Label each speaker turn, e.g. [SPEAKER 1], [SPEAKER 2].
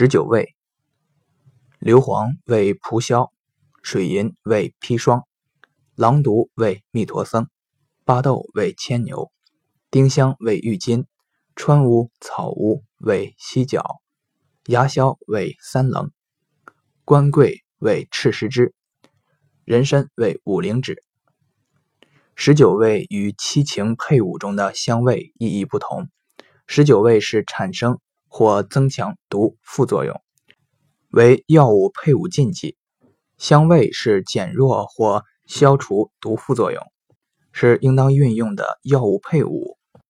[SPEAKER 1] 十九味：硫磺为蒲硝，水银为砒霜，狼毒为密陀僧，巴豆为牵牛，丁香为郁金，川乌、草乌为犀角，牙硝为三棱，官桂为赤石脂，人参为五灵脂。十九味与七情配伍中的香味意义不同。十九味是产生或增强毒副作用，为药物配伍禁忌；香味是减弱或消除毒副作用，是应当运用的药物配伍。